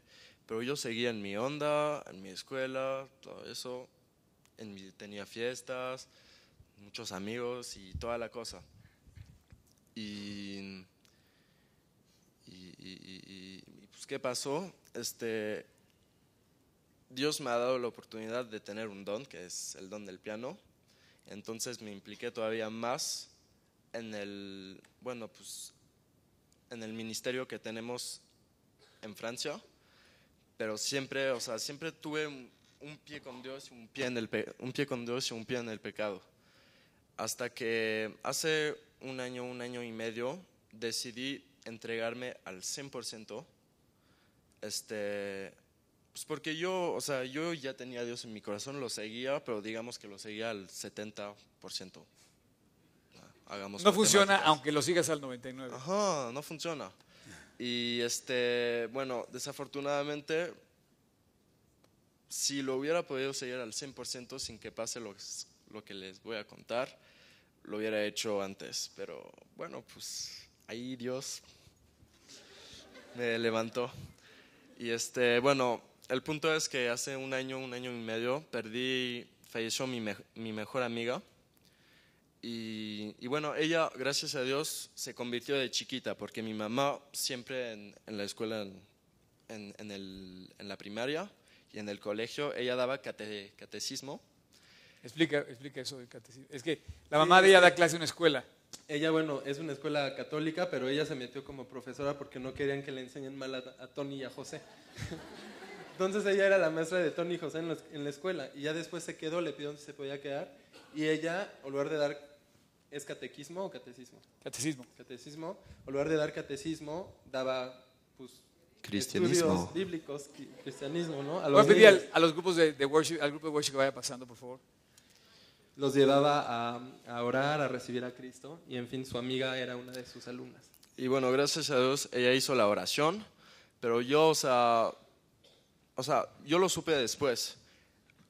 Pero yo seguía en mi onda, en mi escuela, todo eso. En mi- tenía fiestas, muchos amigos y toda la cosa. Y, y, pues, ¿qué pasó? Este, Dios me ha dado la oportunidad de tener un don, que es el don del piano. Entonces me impliqué todavía más en el, bueno, pues, en el ministerio que tenemos en Francia. Pero siempre, o sea, siempre tuve un, pie con Dios y un pie, en el pe- un pie con Dios y un pie en el pecado. Hasta que hace un año, un año y medio, decidí entregarme al 100%. Este, pues porque yo, o sea, yo ya tenía a Dios en mi corazón, lo seguía, pero digamos que lo seguía al 70%. Ah, Hagamos No funciona aunque lo sigas al 99. Ajá, no funciona. Y este, bueno, desafortunadamente, si lo hubiera podido seguir al 100% sin que pase lo, lo que les voy a contar, lo hubiera hecho antes. Pero bueno, pues ahí Dios me levantó. Y este, bueno, el punto es que hace un año, un año y medio, perdí, falleció mi, me- mi mejor amiga. Y, y bueno, ella, gracias a Dios, se convirtió de chiquita, porque mi mamá siempre en, en la escuela, en, en- en el- en la primaria y en el colegio, ella daba cate- catecismo. Explica, explica eso del catecismo. Es que la mamá de ella da clase en una escuela. Ella, bueno, es una escuela católica, pero ella se metió como profesora porque no querían que le enseñen mal a, a Tony y a José. Entonces ella era la maestra de Tony y José en, los- en la escuela y ya después se quedó, le pidió si se podía quedar y ella, en lugar de dar, ¿es catequismo o catecismo? Catecismo. Catecismo, en lugar de dar catecismo, daba pues, Cristianismo. estudios bíblicos, cristianismo, ¿no? A Voy a los pedir al- a los grupos de, de worship, al grupo de worship que vaya pasando, por favor. Los llevaba a, a orar, a recibir a Cristo y en fin, su amiga era una de sus alumnas. Y bueno, gracias a Dios, ella hizo la oración, pero yo, o sea, o sea, yo lo supe después.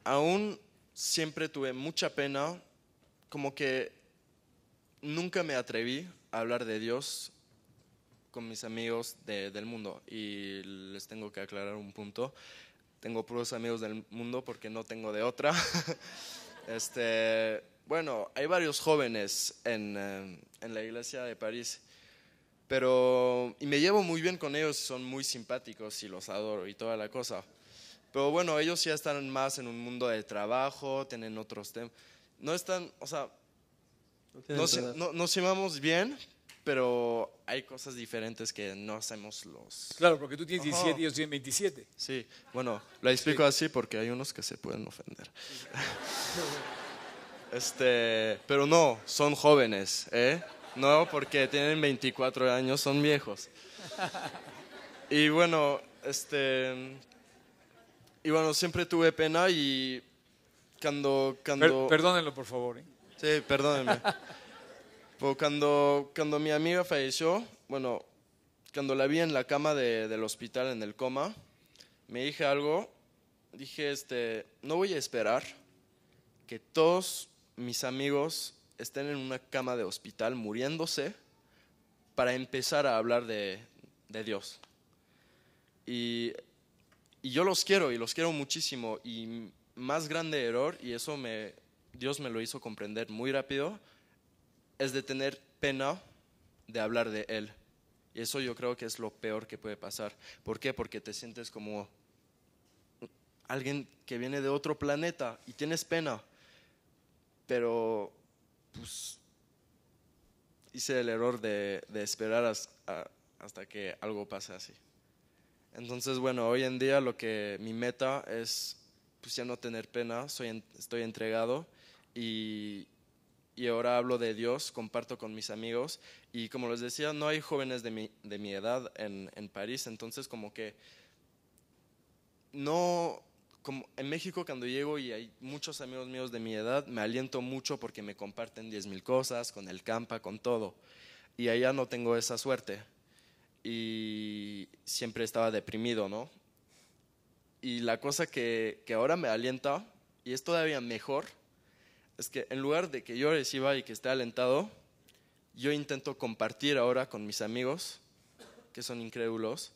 Aún siempre tuve mucha pena, como que nunca me atreví a hablar de Dios con mis amigos de- del mundo. Y les tengo que aclarar un punto. Tengo puros amigos del mundo porque no tengo de otra. este, bueno, hay varios jóvenes en, eh, en la iglesia de París. Pero, y me llevo muy bien con ellos, son muy simpáticos y los adoro y toda la cosa. Pero bueno, ellos ya están más en un mundo de trabajo, tienen otros temas. No están, o sea, No nos, no- nos llevamos bien, pero hay cosas diferentes que no hacemos los... Claro, porque tú tienes Ajá. 17 y ellos tienen 27. Sí, bueno, lo explico así porque hay unos que se pueden ofender. Este, pero no, son jóvenes, ¿eh? No porque tienen 24 años, son viejos. Y bueno, este, y bueno, siempre tuve pena y cuando, Per- cuando, perdónenlo, por favor. ¿eh? Sí, perdónenme. Pero cuando, cuando mi amiga falleció, bueno, cuando la vi en la cama de- del hospital en el coma, me dije algo, dije, este, no voy a esperar que todos mis amigos estén en una cama de hospital muriéndose para empezar a hablar de, de Dios. Y, y yo los quiero y los quiero muchísimo y más grande error, y eso me, Dios me lo hizo comprender muy rápido, es de tener pena de hablar de Él. Y eso yo creo que es lo peor que puede pasar. ¿Por qué? Porque te sientes como alguien que viene de otro planeta y tienes pena. Pero, pues, hice el error de, de esperar hasta que algo pase así. Entonces, bueno, hoy en día lo que mi meta es, pues ya no tener pena, soy estoy entregado y, y ahora hablo de Dios, comparto con mis amigos y como les decía, no hay jóvenes de mi, de mi edad en, en París, entonces como que no, como en México cuando llego y hay muchos amigos míos de mi edad, me aliento mucho porque me comparten 10 mil cosas, con el campa, con todo. Y allá no tengo esa suerte. Y siempre estaba deprimido, ¿no? y la cosa que, que ahora me alienta, y es todavía mejor, es que en lugar de que yo reciba y que esté alentado, yo intento compartir ahora con mis amigos, que son incrédulos,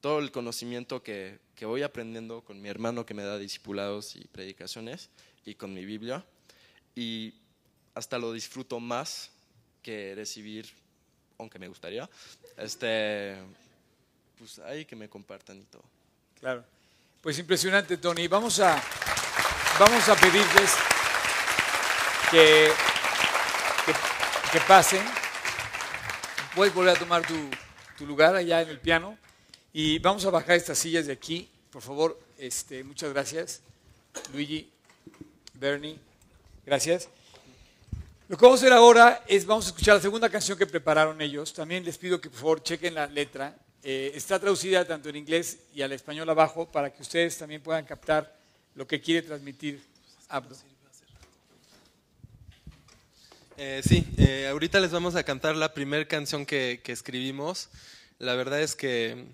todo el conocimiento que, que voy aprendiendo con mi hermano que me da discipulados y predicaciones y con mi Biblia. Y hasta lo disfruto más que recibir, aunque me gustaría, este, pues ahí que me compartan y todo. Claro. Pues impresionante, Tony. Vamos a, vamos a pedirles que, que, que pasen. Puedes volver a tomar tu, tu lugar allá en el piano. Y vamos a bajar estas sillas de aquí. Por favor, este, muchas gracias. Luigi, Bernie, gracias. Lo que vamos a hacer ahora es, vamos a escuchar la segunda canción que prepararon ellos. También les pido que por favor chequen la letra. Eh, está traducida tanto en inglés y al español abajo para que ustedes también puedan captar lo que quiere transmitir Abdo. Eh, sí, eh, ahorita les vamos a cantar la primera canción que, que escribimos. La verdad es que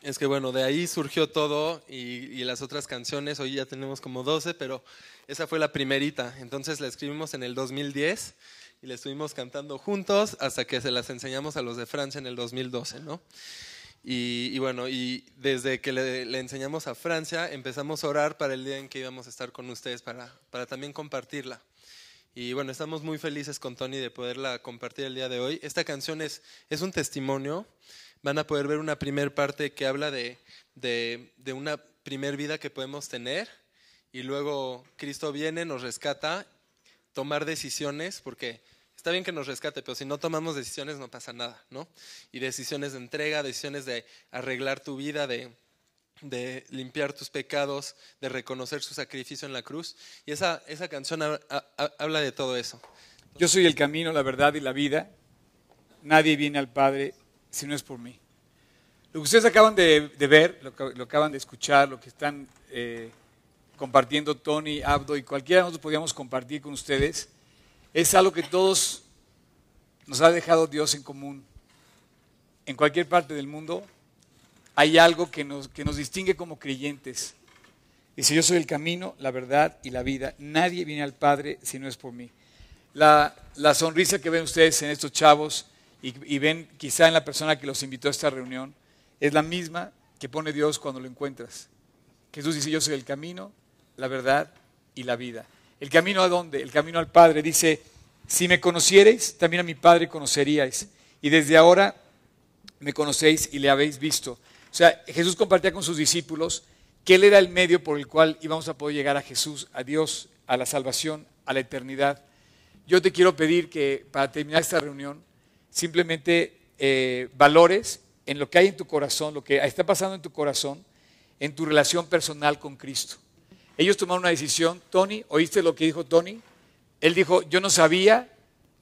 es que bueno, de ahí surgió todo y, y, las otras canciones, hoy ya tenemos como 12, pero esa fue la primerita. Entonces la escribimos en el 2010 y la estuvimos cantando juntos hasta que se las enseñamos a los de Francia en el 2012, ¿no? Y, y bueno, y desde que le, le, enseñamos a Francia empezamos a orar para el día en que íbamos a estar con ustedes para, para también compartirla. Y bueno, estamos muy felices con Tony de poderla compartir el día de hoy. Esta canción es, es un testimonio van a poder ver una primer parte que habla de, de, una primer vida que podemos tener y luego Cristo viene, nos rescata, tomar decisiones, porque está bien que nos rescate, pero si no tomamos decisiones no pasa nada, ¿no? Y decisiones de entrega, decisiones de arreglar tu vida, de, de limpiar tus pecados, de reconocer su sacrificio en la cruz. Y esa, esa canción ha, ha, habla de todo eso. Yo soy el camino, la verdad y la vida. Nadie viene al Padre si no es por mí. Lo que ustedes acaban de, de ver, lo lo acaban de escuchar, lo que están eh, compartiendo Tony, Abdo y cualquiera de nosotros podíamos compartir con ustedes, es algo que todos nos ha dejado Dios en común. En cualquier parte del mundo hay algo que nos, que nos distingue como creyentes. Dice, yo soy el camino, la verdad y la vida. Nadie viene al Padre si no es por mí. La, la sonrisa que ven ustedes en estos chavos, y, y, ven quizá en la persona que los invitó a esta reunión, es la misma que pone Dios cuando lo encuentras. Jesús dice, yo soy el camino, la verdad y la vida. ¿El camino a dónde? El camino al Padre. Dice, si me conocierais, también a mi Padre conoceríais. Y desde ahora me conocéis y le habéis visto. O sea, Jesús compartía con sus discípulos que Él era el medio por el cual íbamos a poder llegar a Jesús, a Dios, a la salvación, a la eternidad. Yo te quiero pedir que para terminar esta reunión, simplemente eh, valores en lo que hay en tu corazón, lo que está pasando en tu corazón, en tu relación personal con Cristo. Ellos tomaron una decisión. Tony, ¿oíste lo que dijo Tony? Él dijo, yo no sabía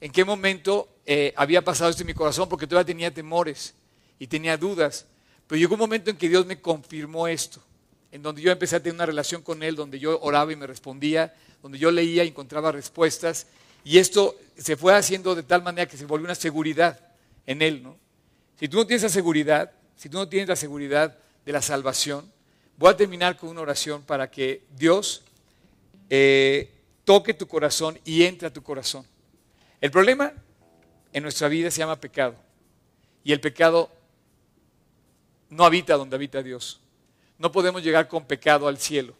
en qué momento eh, había pasado esto en mi corazón porque todavía tenía temores y tenía dudas. Pero llegó un momento en que Dios me confirmó esto, en donde yo empecé a tener una relación con Él, donde yo oraba y me respondía, donde yo leía y encontraba respuestas. Y esto se fue haciendo de tal manera que se volvió una seguridad en Él. ¿no? Si tú no tienes la seguridad, si tú no tienes la seguridad de la salvación, voy a terminar con una oración para que Dios eh, toque tu corazón y entre a tu corazón. El problema en nuestra vida se llama pecado. Y el pecado no habita donde habita Dios. No podemos llegar con pecado al cielo.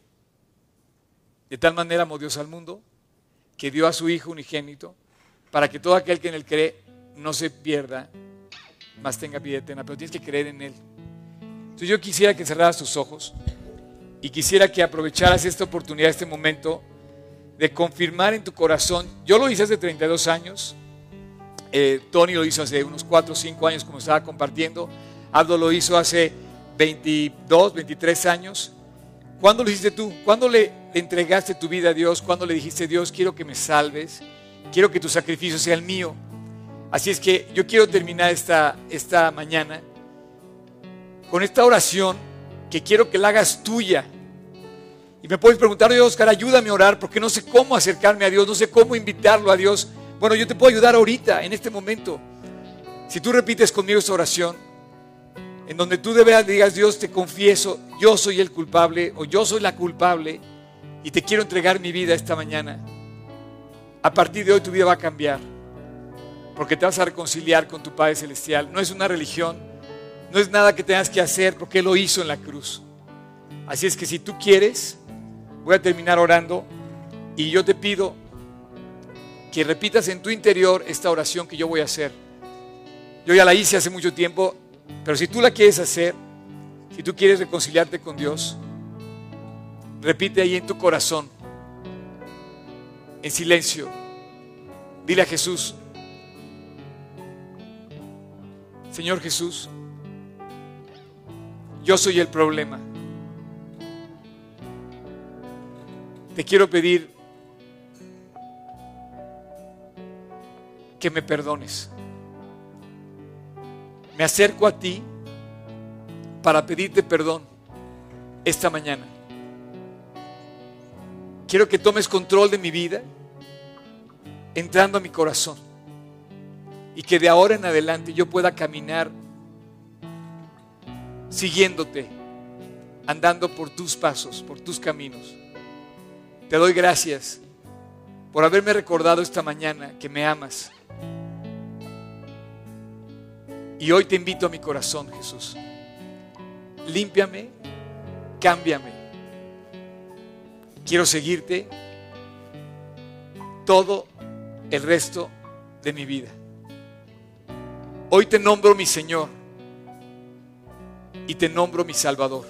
De tal manera amó Dios al mundo que dio a su Hijo unigénito para que todo aquel que en él cree no se pierda, mas tenga vida eterna. Pero tienes que creer en Él. Entonces yo quisiera que cerraras tus ojos y quisiera que aprovecharas esta oportunidad, este momento, de confirmar en tu corazón. Yo lo hice hace 32 años. Eh, Tony lo hizo hace unos 4 o 5 años, como estaba compartiendo. Aldo lo hizo hace 22, 23 años. ¿Cuándo lo hiciste tú? ¿Cuándo le entregaste tu vida a Dios? ¿Cuándo le dijiste, Dios, quiero que me salves? Quiero que tu sacrificio sea el mío. Así es que yo quiero terminar esta, esta mañana con esta oración que quiero que la hagas tuya. Y me puedes preguntar, Dios, Oscar, ayúdame a orar porque no sé cómo acercarme a Dios, no sé cómo invitarlo a Dios. Bueno, yo te puedo ayudar ahorita, en este momento. Si tú repites conmigo esta oración, en donde tú de veras digas, Dios, te confieso, yo soy el culpable o yo soy la culpable y te quiero entregar mi vida esta mañana. A partir de hoy tu vida va a cambiar, porque te vas a reconciliar con tu Padre Celestial. No es una religión, no es nada que tengas que hacer, porque Él lo hizo en la cruz. Así es que si tú quieres, voy a terminar orando y yo te pido que repitas en tu interior esta oración que yo voy a hacer. Yo ya la hice hace mucho tiempo, pero si tú la quieres hacer, si tú quieres reconciliarte con Dios, repite ahí en tu corazón, en silencio, dile a Jesús, Señor Jesús, yo soy el problema. Te quiero pedir que me perdones. Me acerco a ti para pedirte perdón esta mañana. Quiero que tomes control de mi vida, entrando a mi corazón. Y que de ahora en adelante yo pueda caminar siguiéndote, andando por tus pasos, por tus caminos. Te doy gracias por haberme recordado esta mañana que me amas. Y hoy te invito a mi corazón, Jesús. Límpiame, cámbiame. Quiero seguirte todo el resto de mi vida. Hoy te nombro mi Señor y te nombro mi Salvador.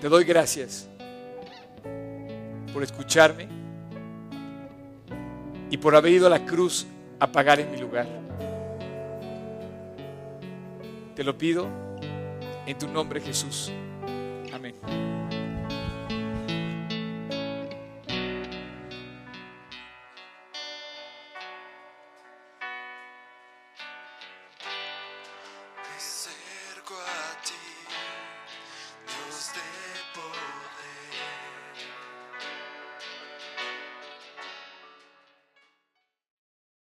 Te doy gracias por escucharme y por haber ido a la cruz a pagar en mi lugar. Te lo pido en tu nombre Jesús.